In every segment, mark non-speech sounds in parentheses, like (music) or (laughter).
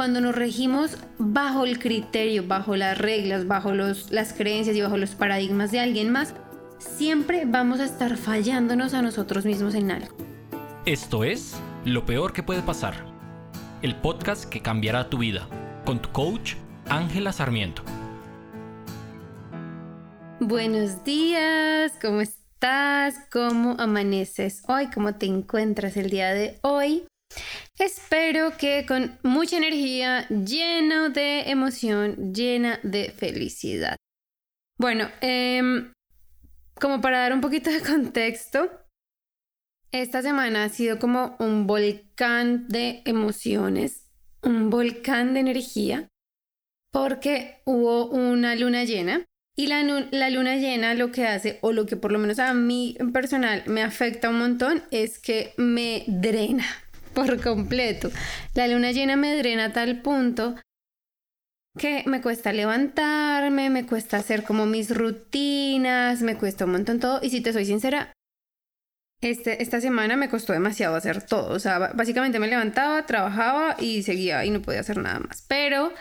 cuando nos regimos bajo el criterio, bajo las reglas, bajo los, las creencias y bajo los paradigmas de alguien más, siempre vamos a estar fallándonos a nosotros mismos en algo. Esto es Lo Peor que puede pasar, el podcast que cambiará tu vida, con tu coach Ángela Sarmiento. Buenos días, ¿cómo estás? ¿Cómo amaneces hoy? ¿Cómo te encuentras el día de hoy? Espero que con mucha energía, lleno de emoción, llena de felicidad. Bueno, em, como para dar un poquito de (laughs) contexto, esta semana ha sido como un volcán de emociones, un volcán de energía, porque hubo una luna llena y la, la, luna llena lo que hace, o lo que por lo menos a mí en personal me afecta un montón, es que me drena por completo. La luna llena me drena a tal punto que me cuesta levantarme, me cuesta hacer como mis rutinas, me cuesta un montón todo. Y si te soy sincera, este, esta semana me costó demasiado hacer todo. O sea, básicamente me levantaba, trabajaba y seguía y no podía hacer nada más. Pero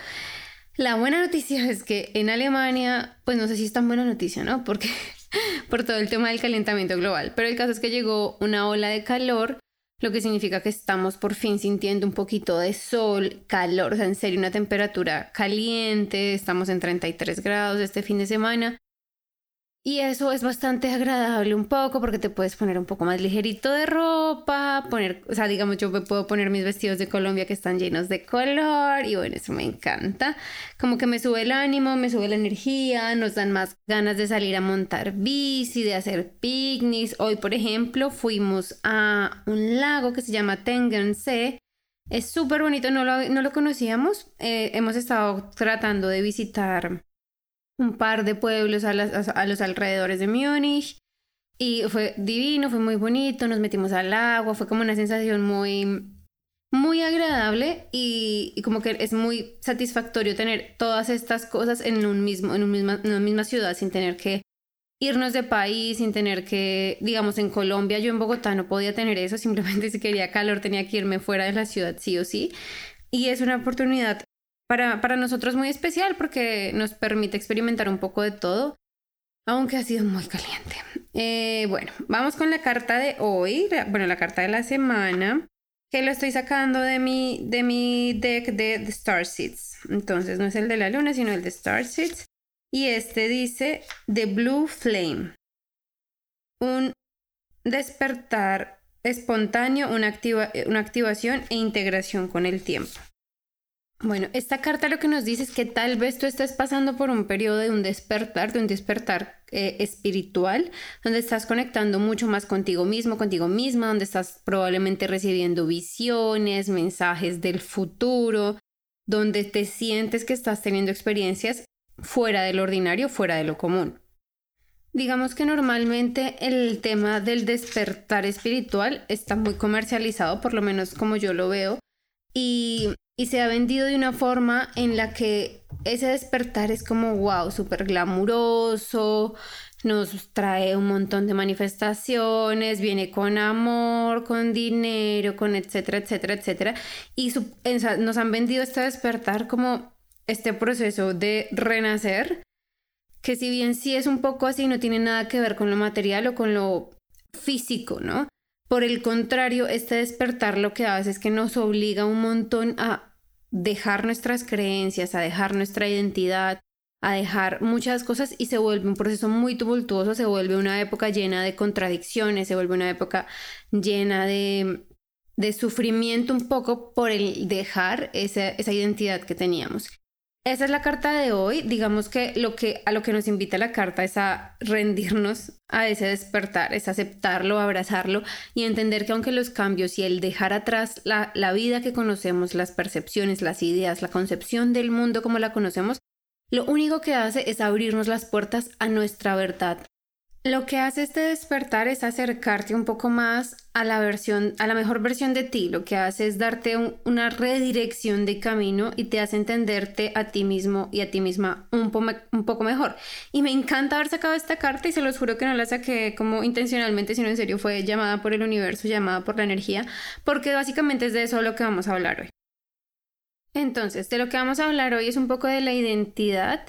la buena noticia es que en Alemania, pues no sé si es tan buena noticia, ¿no? Porque (laughs) por todo el tema del calentamiento global. Pero el caso es que llegó una ola de calor lo que significa que estamos por fin sintiendo un poquito de sol, calor, o sea, en serio, una temperatura caliente, estamos en 33 grados este fin de semana y eso es bastante agradable un poco porque te puedes poner un poco más ligerito de ropa, poner, o sea, digamos, yo me puedo poner mis vestidos de Colombia que están llenos de color y bueno, eso me encanta. Como que me sube el ánimo, me sube la energía, nos dan más ganas de salir a montar bici, de hacer picnics. Hoy, por ejemplo, fuimos a un lago que se llama Tegernsee. Es súper bonito, no lo, no lo conocíamos. Eh, hemos estado tratando de visitar un par de pueblos a, los alrededores de Múnich y fue divino, fue muy bonito, nos metimos al agua, fue como una sensación muy, muy agradable y, como que es muy satisfactorio tener todas estas cosas en, un mismo, en, misma, en una misma ciudad sin tener que irnos de país, sin tener que, digamos, en Colombia, yo en Bogotá no podía tener eso, simplemente (laughs) si quería calor tenía que irme fuera de la ciudad sí o sí. Y es una oportunidad para, para nosotros muy especial porque nos permite experimentar un poco de todo, aunque ha sido muy caliente. Eh, bueno, vamos con la carta de hoy, bueno, la carta de la semana, que lo estoy sacando de mi, de mi deck de, de Star Seeds. Entonces, no es el de la luna, sino el de Star Seeds. Y este dice The Blue Flame. Un despertar espontáneo, una, activa, una activación e integración con el tiempo. Bueno, esta carta lo que nos dice es que tal vez tú estés pasando por un periodo de un despertar, de un despertar eh, espiritual, donde estás conectando mucho más contigo mismo, contigo misma, donde estás probablemente recibiendo visiones, mensajes del futuro, donde te sientes que estás teniendo experiencias fuera del ordinario, fuera de lo común. Digamos que normalmente el tema del despertar espiritual está muy comercializado, por lo menos como yo lo veo, y y se ha vendido de una forma en la que ese despertar es como wow, súper glamuroso, nos trae un montón de manifestaciones, viene con amor, con dinero, con etcétera, etcétera, etcétera. Y nos han vendido este despertar como este proceso de renacer, que si bien sí es un poco así, no tiene nada que ver con lo material o con lo físico, ¿no? Por el contrario, este despertar lo que hace es que nos obliga un montón a dejar nuestras creencias, a dejar nuestra identidad, a dejar muchas cosas y se vuelve un proceso muy tumultuoso, se vuelve una época llena de contradicciones, se vuelve una época llena de, de sufrimiento un poco por el dejar esa, esa identidad que teníamos. Esa es la carta de hoy. Digamos que, lo que a lo que nos invita la carta es a rendirnos a ese despertar, es aceptarlo, abrazarlo y entender que aunque los cambios y el dejar atrás la, la vida que conocemos, las percepciones, las ideas, la concepción del mundo como la conocemos, lo único que hace es abrirnos las puertas a nuestra verdad, lo que hace este despertar es acercarte un poco más a la versión, a la mejor versión de ti. Lo que hace es darte una redirección de camino y te hace entenderte a ti mismo y a ti misma un, un, poco mejor. Y me encanta haber sacado esta carta y se los juro que no la saqué como intencionalmente, sino en serio fue llamada por el universo, llamada por la energía, porque básicamente es de eso lo que vamos a hablar hoy. Entonces, de lo que vamos a hablar hoy es un poco de la identidad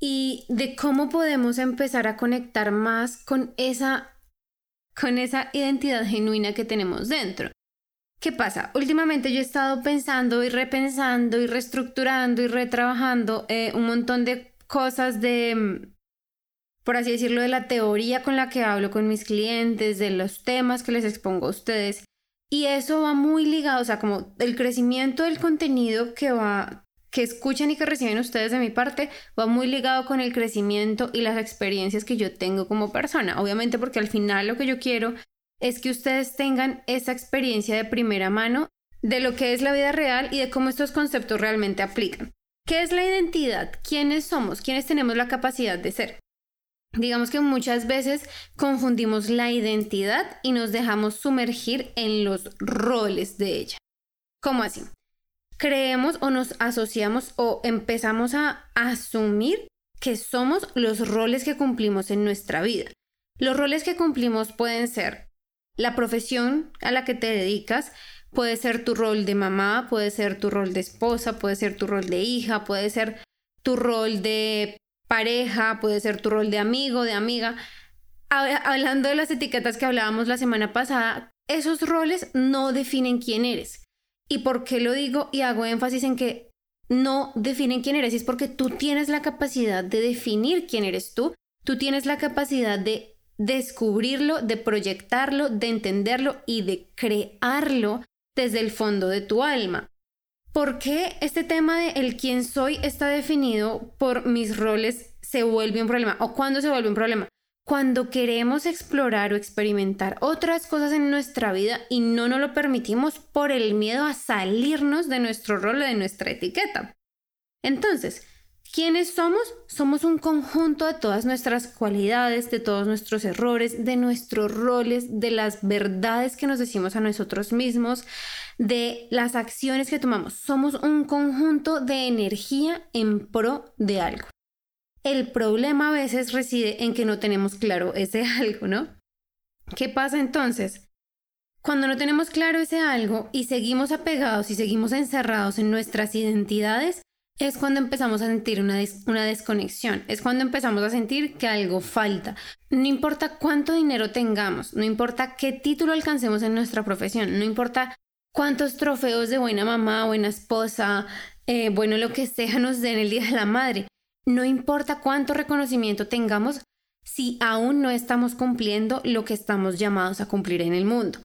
y de cómo podemos empezar a conectar más con esa con esa identidad genuina que tenemos dentro. ¿Qué pasa? Últimamente yo he estado pensando y repensando y reestructurando y retrabajando eh, un montón de cosas de, mm, por así decirlo, de la teoría con la que hablo con mis clientes, de los temas que les expongo a ustedes. Y eso va muy ligado, o sea, como el crecimiento del contenido que va, que escuchan y que reciben ustedes de mi parte va muy ligado con el crecimiento y las experiencias que yo tengo como persona. Obviamente porque al final lo que yo quiero es que ustedes tengan esa experiencia de primera mano de lo que es la vida real y de cómo estos conceptos realmente aplican. ¿Qué es la identidad? ¿Quiénes somos? ¿Quiénes tenemos la capacidad de ser? Digamos que muchas veces confundimos la identidad y nos dejamos sumergir en los roles de ella. ¿Cómo así? Creemos o nos asociamos o empezamos a asumir que somos los roles que cumplimos en nuestra vida. Los roles que cumplimos pueden ser la profesión a la que te dedicas, puede ser tu rol de mamá, puede ser tu rol de esposa, puede ser tu rol de hija, puede ser tu rol de pareja, puede ser tu rol de amigo, de amiga. Hablando de las etiquetas que hablábamos la semana pasada, esos roles no definen quién eres. ¿Y por qué lo digo y hago énfasis en que no definen quién eres? Es porque tú tienes la capacidad de definir quién eres tú, tú tienes la capacidad de descubrirlo, de proyectarlo, de entenderlo y de crearlo desde el fondo de tu alma. ¿Por qué este tema de el quién soy está definido por mis roles se vuelve un problema? ¿O cuándo se vuelve un problema? Cuando queremos explorar o experimentar otras cosas en nuestra vida y no nos lo permitimos por el miedo a salirnos de nuestro rol o de nuestra etiqueta. Entonces, ¿quiénes somos? Somos un conjunto de todas nuestras cualidades, de todos nuestros errores, de nuestros roles, de las verdades que nos decimos a nosotros mismos, de las acciones que tomamos. Somos un conjunto de energía en pro de algo. El problema a veces reside en que no tenemos claro ese (laughs) algo, ¿no? ¿Qué pasa entonces? Cuando no tenemos claro ese algo y seguimos apegados y seguimos encerrados en nuestras identidades, es cuando empezamos a sentir una, una, desconexión, es cuando empezamos a sentir que algo falta. No importa cuánto dinero tengamos, no importa qué título alcancemos en nuestra profesión, no importa cuántos trofeos de buena mamá, buena esposa, eh, bueno, lo que sea nos den el Día de la Madre. No importa cuánto reconocimiento tengamos si aún no estamos cumpliendo lo que estamos llamados a cumplir en el mundo.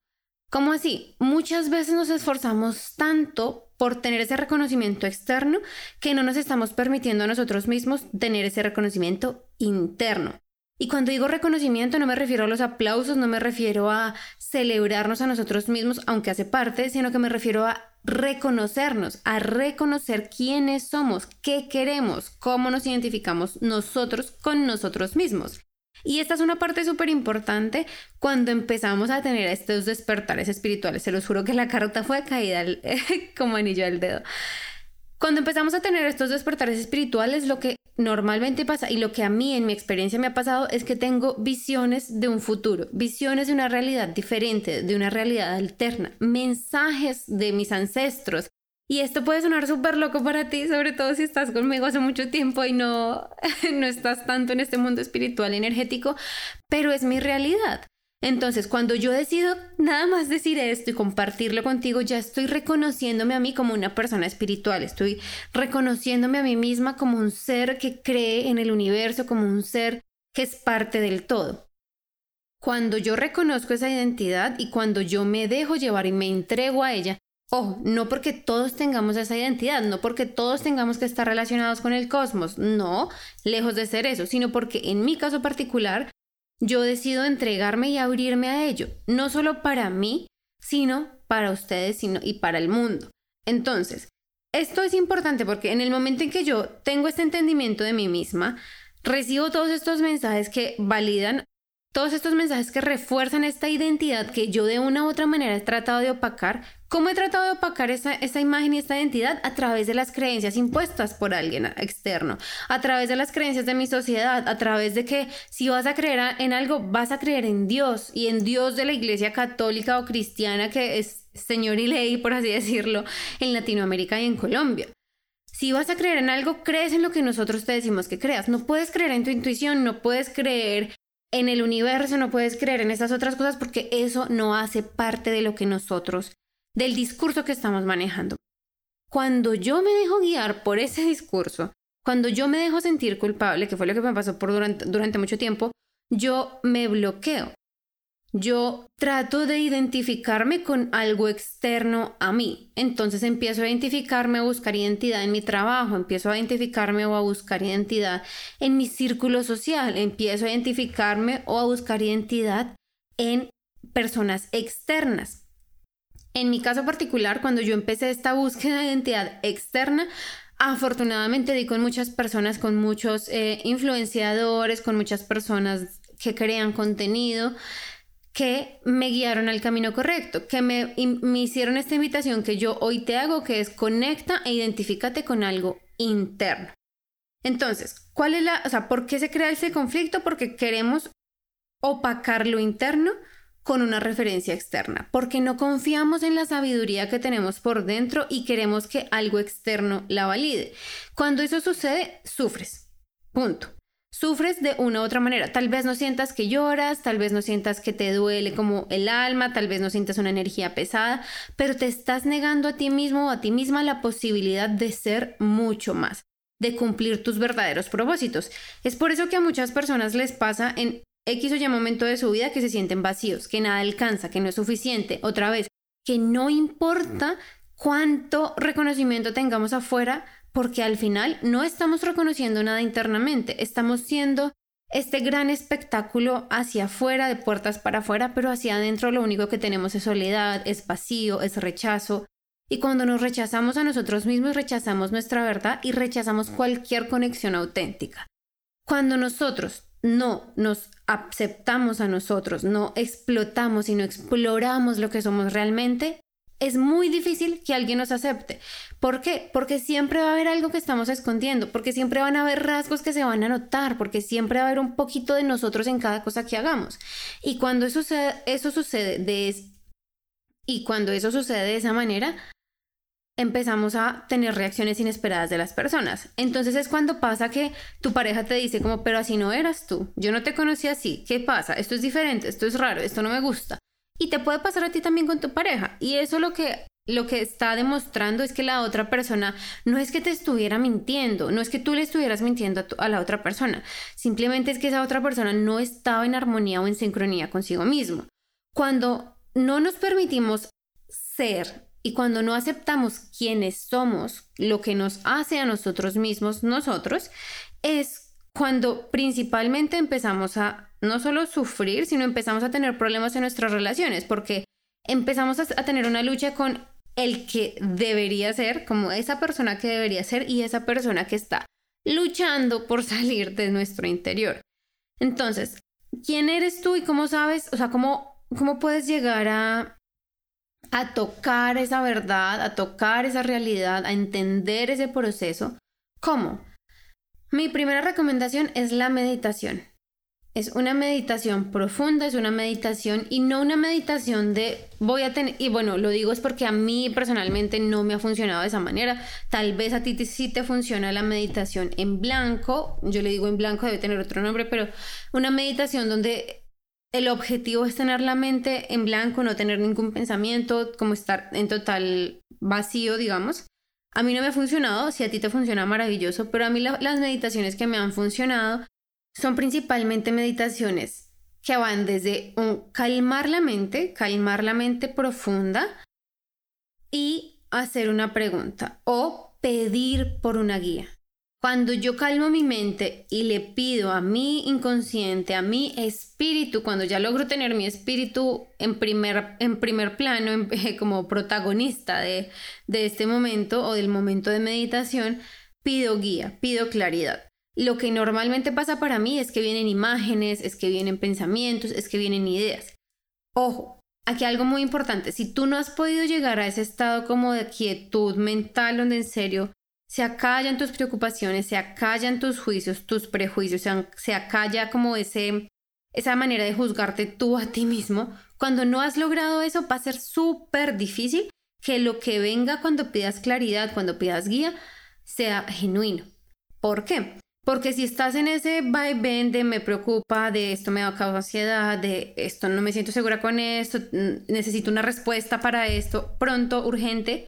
¿Cómo así? Muchas veces nos esforzamos tanto por tener ese reconocimiento externo que no nos estamos permitiendo a nosotros mismos tener ese reconocimiento interno. Y cuando digo reconocimiento no me refiero a los aplausos, no me refiero a celebrarnos a nosotros mismos, aunque hace parte, sino que me refiero a reconocernos, a reconocer quiénes somos, qué queremos, cómo nos identificamos nosotros con nosotros mismos. Y esta es una parte súper importante cuando empezamos a tener estos despertares espirituales. Se los juro que la carta fue caída (laughs) como anillo al dedo. Cuando empezamos a tener estos despertares espirituales, lo que normalmente pasa y lo que a mí en mi experiencia me ha pasado es que tengo visiones de un futuro, visiones de una realidad diferente, de una realidad alterna, mensajes de mis ancestros. Y esto puede sonar súper loco para ti, sobre todo si estás conmigo hace mucho tiempo y no, (laughs) no estás tanto en este mundo espiritual energético, pero es mi realidad. Entonces, cuando yo decido nada más decir esto y compartirlo contigo, ya estoy reconociéndome a mí como una persona espiritual, estoy reconociéndome a mí misma como un ser que cree en el universo, como un ser que es parte del todo. Cuando yo reconozco esa identidad y cuando yo me dejo llevar y me entrego a ella, ojo, no porque todos tengamos esa identidad, no porque todos tengamos que estar relacionados con el cosmos, no, lejos de ser eso, sino porque en mi caso particular, yo decido entregarme y abrirme a ello, no solo para mí, sino para ustedes y para el mundo. Entonces, esto es importante porque en el momento en que yo tengo este entendimiento de mí misma, recibo todos estos mensajes que validan, todos estos mensajes que refuerzan esta identidad que yo de una u otra manera he tratado de opacar ¿Cómo he tratado de opacar esa, imagen y esta identidad? A través de las creencias impuestas por alguien externo, a través de las creencias de mi sociedad, a través de que si vas a creer en algo, vas a creer en Dios y en Dios de la iglesia católica o cristiana que es señor y ley, por así decirlo, en Latinoamérica y en Colombia. Si vas a creer en algo, crees en lo que nosotros te decimos que creas. No puedes creer en tu intuición, no puedes creer en el universo, no puedes creer en esas otras cosas porque eso no hace parte de lo que nosotros, del discurso que estamos manejando. Cuando yo me dejo guiar por ese discurso, cuando yo me dejo sentir culpable, que fue lo que me pasó por durante, durante mucho tiempo, yo me bloqueo. Yo trato de identificarme con algo externo a mí. Entonces empiezo a identificarme, a buscar identidad en mi trabajo, empiezo a identificarme o a buscar identidad en mi círculo social, empiezo a identificarme o a buscar identidad en personas externas. En mi caso particular, cuando yo empecé esta búsqueda de identidad externa, afortunadamente di con muchas personas, con muchos eh, influenciadores, con muchas personas que crean contenido que me guiaron al camino correcto, que me, me hicieron esta invitación que yo hoy te hago, que es conecta e identifícate con algo interno. Entonces, ¿cuál es la, o sea, por qué se crea ese conflicto? Porque queremos opacar lo interno con una referencia externa, porque no confiamos en la sabiduría que tenemos por dentro y queremos que algo externo la valide. Cuando eso sucede, sufres. Punto sufres de una u otra manera. Tal vez no sientas que lloras, tal vez no sientas que te duele como el alma, tal vez no sientas una energía pesada, pero te estás negando a ti mismo o a ti misma la posibilidad de ser mucho más, de cumplir tus verdaderos propósitos. Es por eso que a muchas personas les pasa en X o Y momento de su vida que se sienten vacíos, que nada alcanza, que no es suficiente, otra vez, que no importa cuánto reconocimiento tengamos afuera, porque al final no estamos reconociendo nada internamente, estamos siendo este gran espectáculo hacia afuera, de puertas para afuera, pero hacia adentro lo único que tenemos es soledad, es vacío, es rechazo. Y cuando nos rechazamos a nosotros mismos, rechazamos nuestra verdad y rechazamos cualquier conexión auténtica. Cuando nosotros no nos aceptamos a nosotros, no explotamos y no exploramos lo que somos realmente, es muy difícil que alguien nos acepte. ¿Por qué? Porque siempre va a haber algo que estamos escondiendo, porque siempre van a haber rasgos que se van a notar, porque siempre va a haber un poquito de nosotros en cada cosa que hagamos. Y cuando eso sucede, de y cuando eso sucede de esa manera, empezamos a tener reacciones inesperadas de las personas. Entonces es cuando pasa que tu pareja te dice como, pero así no eras tú, yo no te conocí así, ¿qué pasa? Esto es diferente, esto es raro, esto no me gusta. Y te puede pasar a ti también con tu pareja. Y eso lo que lo que está demostrando es que la otra persona no es que te estuviera mintiendo, no es que tú le estuvieras mintiendo a, a, la otra persona, simplemente es que esa otra persona no estaba en armonía o en sincronía consigo mismo. Cuando no nos permitimos ser y cuando no aceptamos quiénes somos, lo que nos hace a nosotros mismos nosotros, es cuando principalmente empezamos a no solo sufrir, sino empezamos a tener problemas en nuestras relaciones, porque empezamos a, tener una lucha con el que debería ser, como esa persona que debería ser y esa persona que está luchando por (laughs) salir de nuestro interior. Entonces, ¿quién eres tú y cómo sabes, o sea, cómo, cómo puedes llegar a, a tocar esa verdad, a tocar esa realidad, a entender ese proceso? ¿Cómo? Mi primera recomendación es la meditación. Es una meditación profunda, es una meditación y no una meditación de voy a tener, y bueno, lo digo es porque a mí personalmente no me ha funcionado de esa manera. Tal vez a ti sí te funciona la meditación en blanco, yo le digo en blanco, debe tener otro nombre, pero una meditación donde el objetivo es tener la mente en blanco, no tener ningún pensamiento, como estar en total vacío, digamos. A mí no me ha funcionado, si a ti te funciona maravilloso, pero a mí las meditaciones que me han funcionado son principalmente meditaciones que van desde un calmar la mente, calmar la mente profunda y hacer una pregunta o pedir por una guía. Cuando yo calmo mi mente y le pido a mi inconsciente, a mi espíritu, cuando ya logro tener mi espíritu en primer, en primer plano, (laughs) como protagonista de, de este momento o del momento de meditación, pido guía, pido claridad. Lo que normalmente pasa para mí es que vienen imágenes, es que vienen pensamientos, es que vienen ideas. Ojo, aquí algo muy importante, si tú no has podido llegar a ese estado como de quietud mental donde en serio se acallan tus preocupaciones, se acallan tus juicios, tus prejuicios, se, acalla como ese, esa manera de juzgarte tú a ti mismo, Cuando no has logrado eso, va a ser súper difícil que lo que venga cuando pidas claridad, cuando pidas guía, sea genuino. ¿Por qué? Porque si estás en ese vaivén de me preocupa, de esto me da causa ansiedad, de esto no me siento segura con esto, necesito una respuesta para esto, pronto, urgente,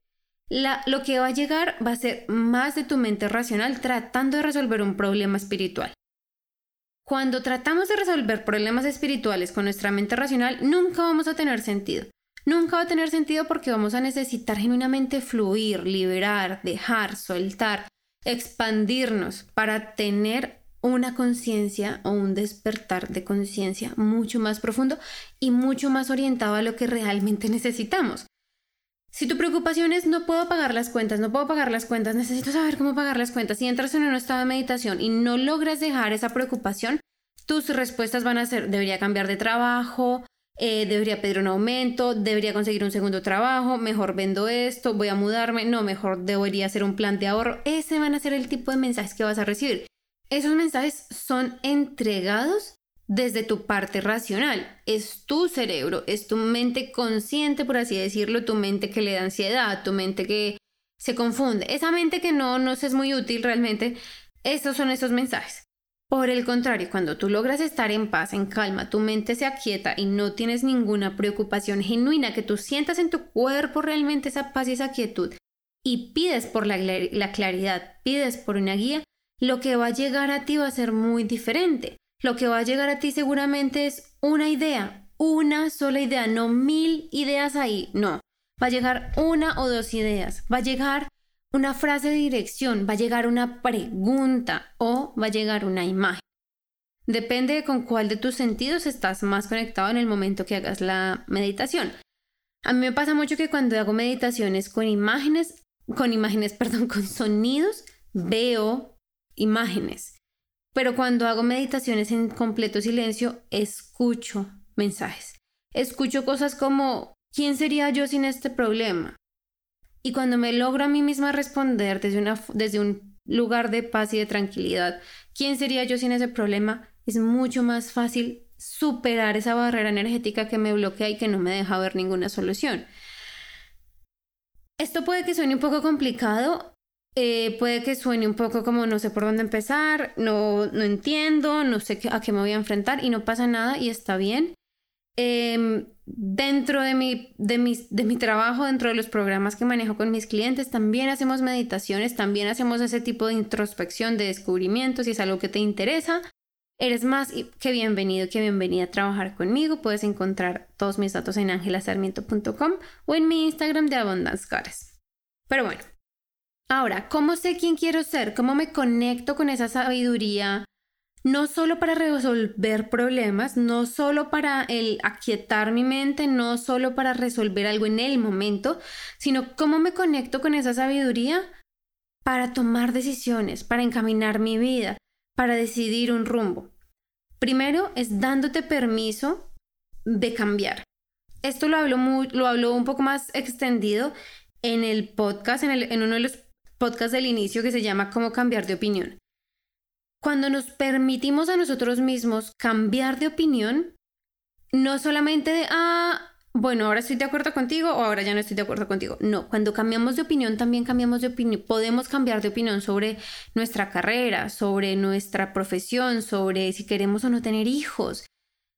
lo que va a llegar va a ser más de tu mente racional tratando de resolver un problema espiritual. Cuando tratamos de resolver problemas espirituales con nuestra mente racional, nunca vamos a tener sentido. Nunca va a tener sentido porque vamos a necesitar genuinamente fluir, liberar, dejar, soltar, expandirnos para tener una conciencia o un despertar de conciencia mucho más profundo y mucho más orientado a lo que realmente (laughs) necesitamos. Si tu preocupación es no puedo pagar las cuentas, no puedo pagar las cuentas, necesito saber cómo pagar las cuentas, si entras en un estado de meditación y no logras dejar esa preocupación, tus respuestas van a ser debería cambiar de trabajo, eh, debería pedir un aumento, debería conseguir un segundo trabajo, mejor vendo esto, voy a mudarme, no, mejor debería hacer un plan de ahorro. Ese van a ser el tipo de mensajes que vas a recibir. Esos mensajes son entregados desde tu parte racional. Es tu cerebro, es tu mente consciente, por así decirlo, tu mente que le da ansiedad, tu mente que se confunde. Esa mente que no nos es muy útil realmente, estos son esos mensajes. Por el contrario, cuando tú logras estar en paz, en calma, tu mente se aquieta y no tienes ninguna preocupación genuina, que tú sientas en tu cuerpo realmente esa paz y esa quietud y pides por la, la claridad, pides por una guía, lo que va a llegar a ti va a ser muy diferente lo que va a llegar a ti seguramente es una idea, una sola idea, no mil ideas ahí, no. Va a llegar una o dos ideas, va a llegar una frase de dirección, va a llegar una pregunta o va a llegar una imagen. Depende de con cuál de tus sentidos estás más conectado en el momento que hagas la meditación. A mí me pasa mucho que cuando hago meditaciones con imágenes, con imágenes, (laughs) perdón, con sonidos, veo imágenes. Pero cuando hago meditaciones en completo silencio, escucho mensajes. Escucho cosas como, ¿quién sería yo sin este problema? Y cuando me logro a mí misma responder desde, una, desde un lugar de paz y de tranquilidad, ¿quién sería yo sin ese problema? Es mucho más fácil superar esa barrera energética que me bloquea y que no me deja ver ninguna solución. Esto puede que suene un poco complicado eh, puede que suene un poco como no sé por dónde empezar, no, no entiendo, no sé a qué me voy a enfrentar y no pasa nada y está bien. Em, dentro de mi, de, de mi trabajo, dentro de los programas que manejo con mis clientes, también hacemos meditaciones, también hacemos ese tipo de introspección, de descubrimiento, si es algo que te interesa. Eres más que bienvenido, que bienvenida a trabajar conmigo. Puedes encontrar todos mis datos en angelasarmiento.com o en mi Instagram de Abundance Goddess. Pero bueno, Ahora, ¿cómo sé quién quiero ser? ¿Cómo me conecto con esa sabiduría? No solo para resolver problemas, no solo para el aquietar mi mente, no solo para resolver algo en el momento, sino cómo me conecto con esa sabiduría para tomar decisiones, para encaminar mi vida, para decidir un rumbo. Primero es dándote permiso de cambiar. Esto lo hablo, lo hablo un poco más extendido en el podcast, en, en uno de los podcast del inicio que se llama Cómo cambiar de opinión. Cuando nos permitimos a nosotros mismos cambiar de opinión, no solamente de, ah, bueno, ahora estoy de acuerdo contigo o ahora ya no estoy de acuerdo contigo. No, cuando cambiamos de opinión, también cambiamos de opinión. Podemos cambiar de opinión sobre nuestra carrera, sobre nuestra profesión, sobre si queremos o no tener hijos.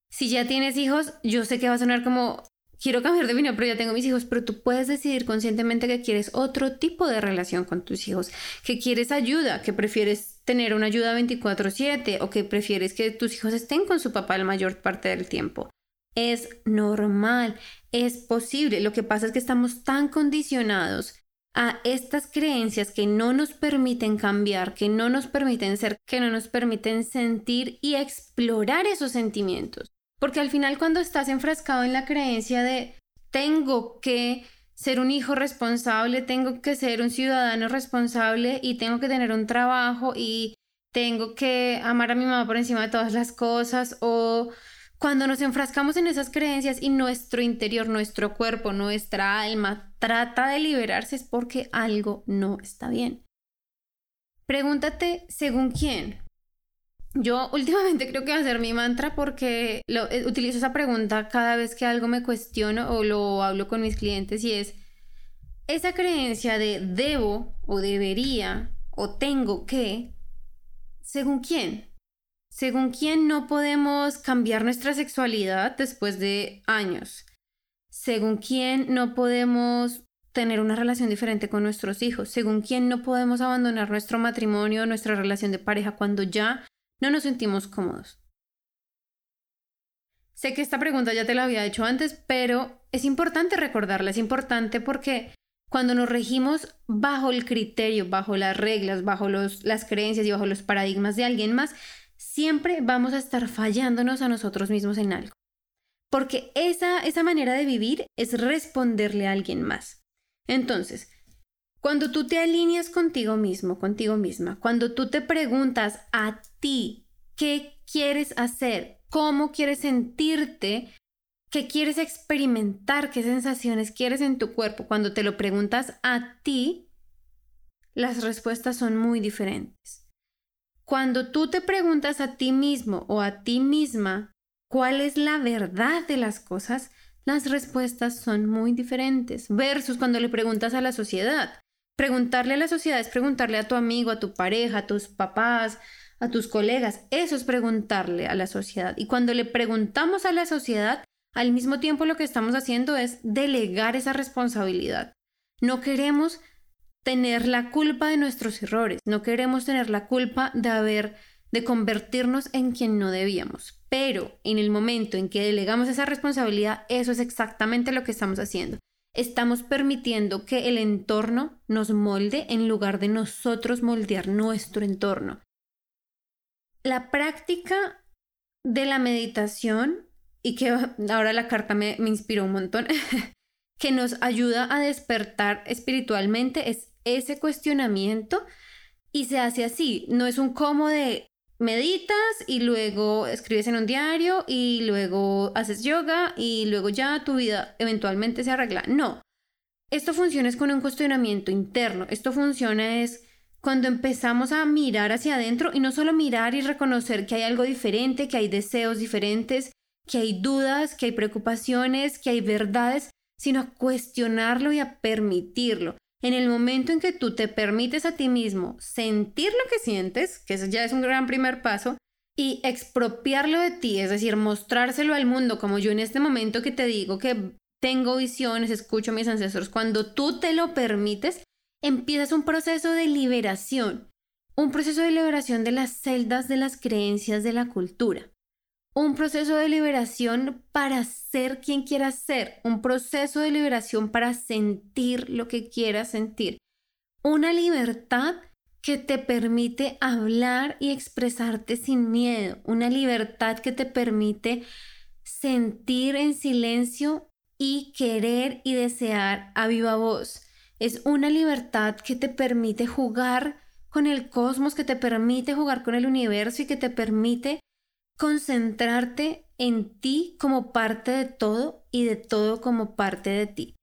Si ya tienes hijos, yo sé que va a sonar como, quiero cambiar de opinión, pero ya tengo mis hijos, pero tú puedes decidir conscientemente que quieres otro tipo de relación con tus hijos, que quieres ayuda, que prefieres tener una ayuda 24/7 o que prefieres que tus hijos estén con su papá la mayor parte del tiempo. Es normal, es posible. Lo que pasa es que estamos tan condicionados a estas creencias que no nos permiten cambiar, que no nos permiten ser, que no nos permiten sentir y explorar esos sentimientos. Porque al final cuando estás enfrascado en la creencia de tengo que ser un hijo responsable, tengo que ser un ciudadano responsable y tengo que tener un trabajo y tengo que amar a mi mamá por encima de todas las cosas o cuando nos enfrascamos en esas creencias y nuestro interior, nuestro cuerpo, nuestra alma trata de liberarse es porque algo no está bien. Pregúntate según quién. Yo últimamente creo que va a ser mi mantra porque lo, eh, utilizo esa pregunta cada vez que algo me cuestiono o lo hablo con mis clientes y es esa creencia de debo o debería o tengo que, ¿según quién? ¿Según quién no podemos cambiar nuestra sexualidad después de años? ¿Según quién no podemos tener una relación diferente con nuestros hijos? ¿Según quién no podemos abandonar nuestro matrimonio, nuestra relación de pareja cuando ya no nos sentimos cómodos? Sé que esta pregunta ya te la había hecho antes, pero es importante recordarla, es importante porque cuando nos regimos bajo el criterio, bajo las reglas, bajo los, las creencias y bajo los paradigmas de alguien más, siempre vamos a estar fallándonos a nosotros mismos en algo. Porque esa, esa manera de vivir es responderle a alguien más. Entonces, cuando tú te alineas contigo mismo, contigo misma, cuando tú te preguntas a ti qué quieres hacer, cómo quieres sentirte, ¿Qué quieres experimentar? ¿Qué sensaciones quieres en tu cuerpo? Cuando te lo preguntas a ti, las respuestas son muy diferentes. Cuando tú te preguntas a ti mismo o a ti misma cuál es la verdad de las cosas, las respuestas son muy diferentes. Versus cuando le preguntas a la sociedad. Preguntarle a la sociedad es preguntarle a tu amigo, a tu pareja, a tus papás, a tus colegas. Eso es preguntarle a la sociedad. Y cuando le preguntamos a la sociedad, al mismo tiempo lo que estamos haciendo es delegar esa responsabilidad. No queremos tener la culpa de nuestros errores, no queremos tener la culpa de haber de convertirnos en quien no debíamos. Pero en el momento en que delegamos esa responsabilidad, eso es exactamente lo que estamos haciendo. Estamos permitiendo que el entorno nos molde en lugar de nosotros moldear nuestro entorno. La práctica de la meditación y que ahora la carta me, inspiró un montón, (laughs) que nos ayuda a despertar espiritualmente es ese cuestionamiento y se hace así, no es un como de meditas y luego escribes en un diario y luego haces yoga y luego ya tu vida eventualmente se arregla. No, esto funciona es con un cuestionamiento interno, esto funciona es cuando empezamos a mirar hacia adentro y no solo mirar y reconocer que hay algo diferente, que hay deseos diferentes, que hay dudas, que hay preocupaciones, que hay verdades, sino a cuestionarlo y a permitirlo. En el momento en que tú te permites a ti mismo sentir lo que sientes, que eso ya es un gran primer paso, y expropiarlo de ti, es decir, mostrárselo al mundo, como yo en este momento que te digo que tengo visiones, escucho a mis ancestros, cuando tú te lo permites, empiezas un proceso de liberación, un proceso de liberación de las celdas de las creencias de la cultura un proceso de liberación para ser quien quieras ser, un proceso de liberación para sentir lo que quieras sentir, una libertad que te permite hablar y expresarte sin miedo, una libertad que te permite sentir en silencio y querer y desear a viva voz. Es una libertad que te permite jugar con el cosmos, que te permite jugar con el universo y que te permite concentrarte en ti como parte de todo y de todo como parte de ti.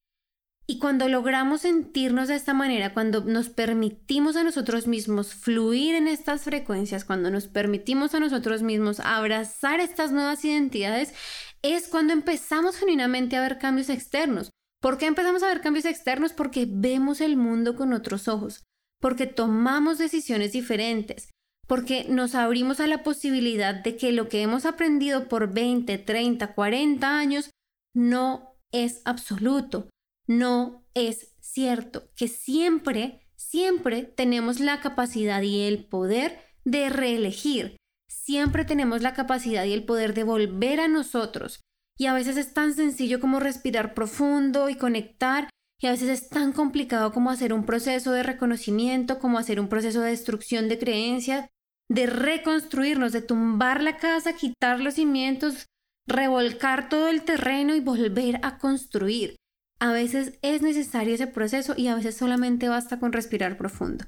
Y cuando logramos sentirnos de esta manera, cuando nos permitimos a nosotros mismos fluir en estas frecuencias, cuando nos permitimos a nosotros mismos abrazar estas nuevas identidades, es cuando empezamos genuinamente a ver cambios externos. ¿Por qué empezamos a ver cambios externos? Porque vemos el mundo con otros ojos, porque tomamos decisiones diferentes, porque nos abrimos a la posibilidad de que lo que hemos aprendido por 20, 30, 40 años no es absoluto, no es cierto, que siempre, siempre tenemos la capacidad y el poder de reelegir, siempre tenemos la capacidad y el poder de volver a nosotros. Y a veces es tan sencillo como respirar profundo y conectar, y a veces es tan complicado como hacer un proceso de reconocimiento, como hacer un proceso de destrucción de creencias, de reconstruirnos, de tumbar la casa, quitar los cimientos, revolcar todo el terreno y volver a construir. A veces es necesario ese proceso y a veces solamente basta con respirar profundo.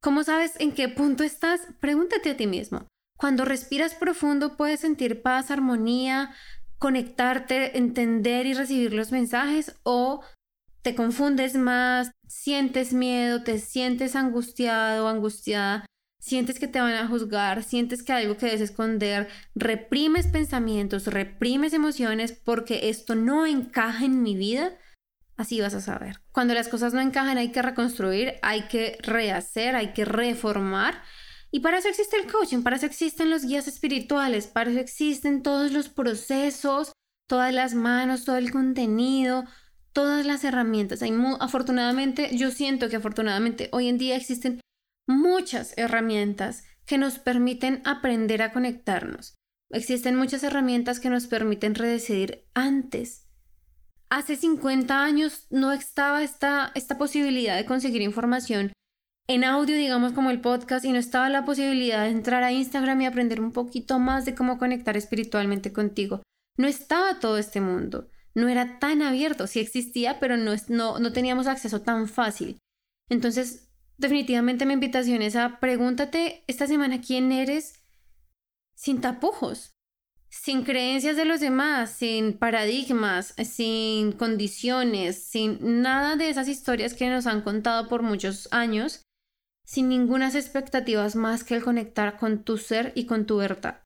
¿Cómo sabes en qué punto estás? Pregúntate a ti mismo. Cuando respiras profundo puedes sentir paz, armonía, conectarte, entender y recibir los mensajes o te confundes más, sientes miedo, te sientes angustiado angustiada sientes que te van a juzgar, sientes que hay algo que debes esconder, reprimes pensamientos, reprimes emociones porque esto no encaja en mi vida, así vas a saber. Cuando las cosas no encajan hay que reconstruir, hay que rehacer, hay que reformar. Y para eso existe el coaching, para eso existen los guías espirituales, para eso existen todos los procesos, todas las manos, todo el contenido, todas las herramientas. Hay afortunadamente, yo siento que afortunadamente hoy en día existen muchas herramientas que nos permiten aprender a conectarnos. Existen muchas herramientas que nos permiten redecidir antes. Hace 50 años no estaba esta, esta posibilidad de conseguir información en audio, digamos como el podcast, y no estaba la posibilidad de entrar a Instagram y aprender un poquito más de cómo conectar espiritualmente contigo. No estaba todo este mundo, no era tan abierto, sí existía, pero no, no, no teníamos acceso tan fácil. Entonces, definitivamente mi invitación es a pregúntate esta semana quién eres sin tapujos, sin creencias de los demás, sin paradigmas, sin condiciones, sin nada de esas historias que nos han contado por muchos años, sin ninguna expectativas más que el conectar con tu ser y con tu verdad.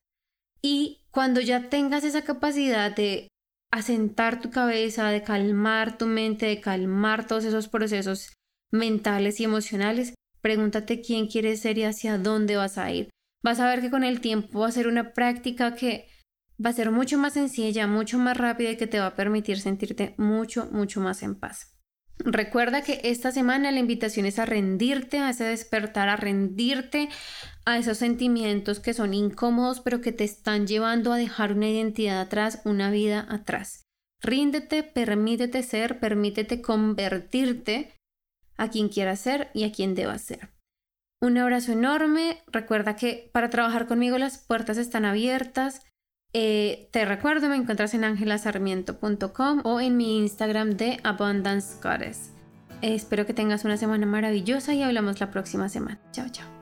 Y cuando ya tengas esa capacidad de asentar tu cabeza, de calmar tu mente, de calmar todos esos procesos mentales y emocionales, pregúntate quién quieres ser y hacia dónde vas a ir. Vas a ver que con el tiempo va a ser una práctica que va a ser mucho más sencilla, mucho más rápida y que te va a permitir sentirte mucho, mucho más en paz. Recuerda que esta semana la invitación es a rendirte, a ese despertar, a rendirte a esos sentimientos que son incómodos pero que te están llevando a dejar una identidad atrás, una vida atrás. Ríndete, permítete ser, permítete convertirte a quien quieras ser y a quien debas ser. Un abrazo enorme. Recuerda que para trabajar conmigo las puertas están abiertas. Eh, te recuerdo, me encuentras en angelasarmiento.com o en mi Instagram de Abundance Goddess. espero que tengas una semana maravillosa y hablamos la próxima semana. Chao, chao.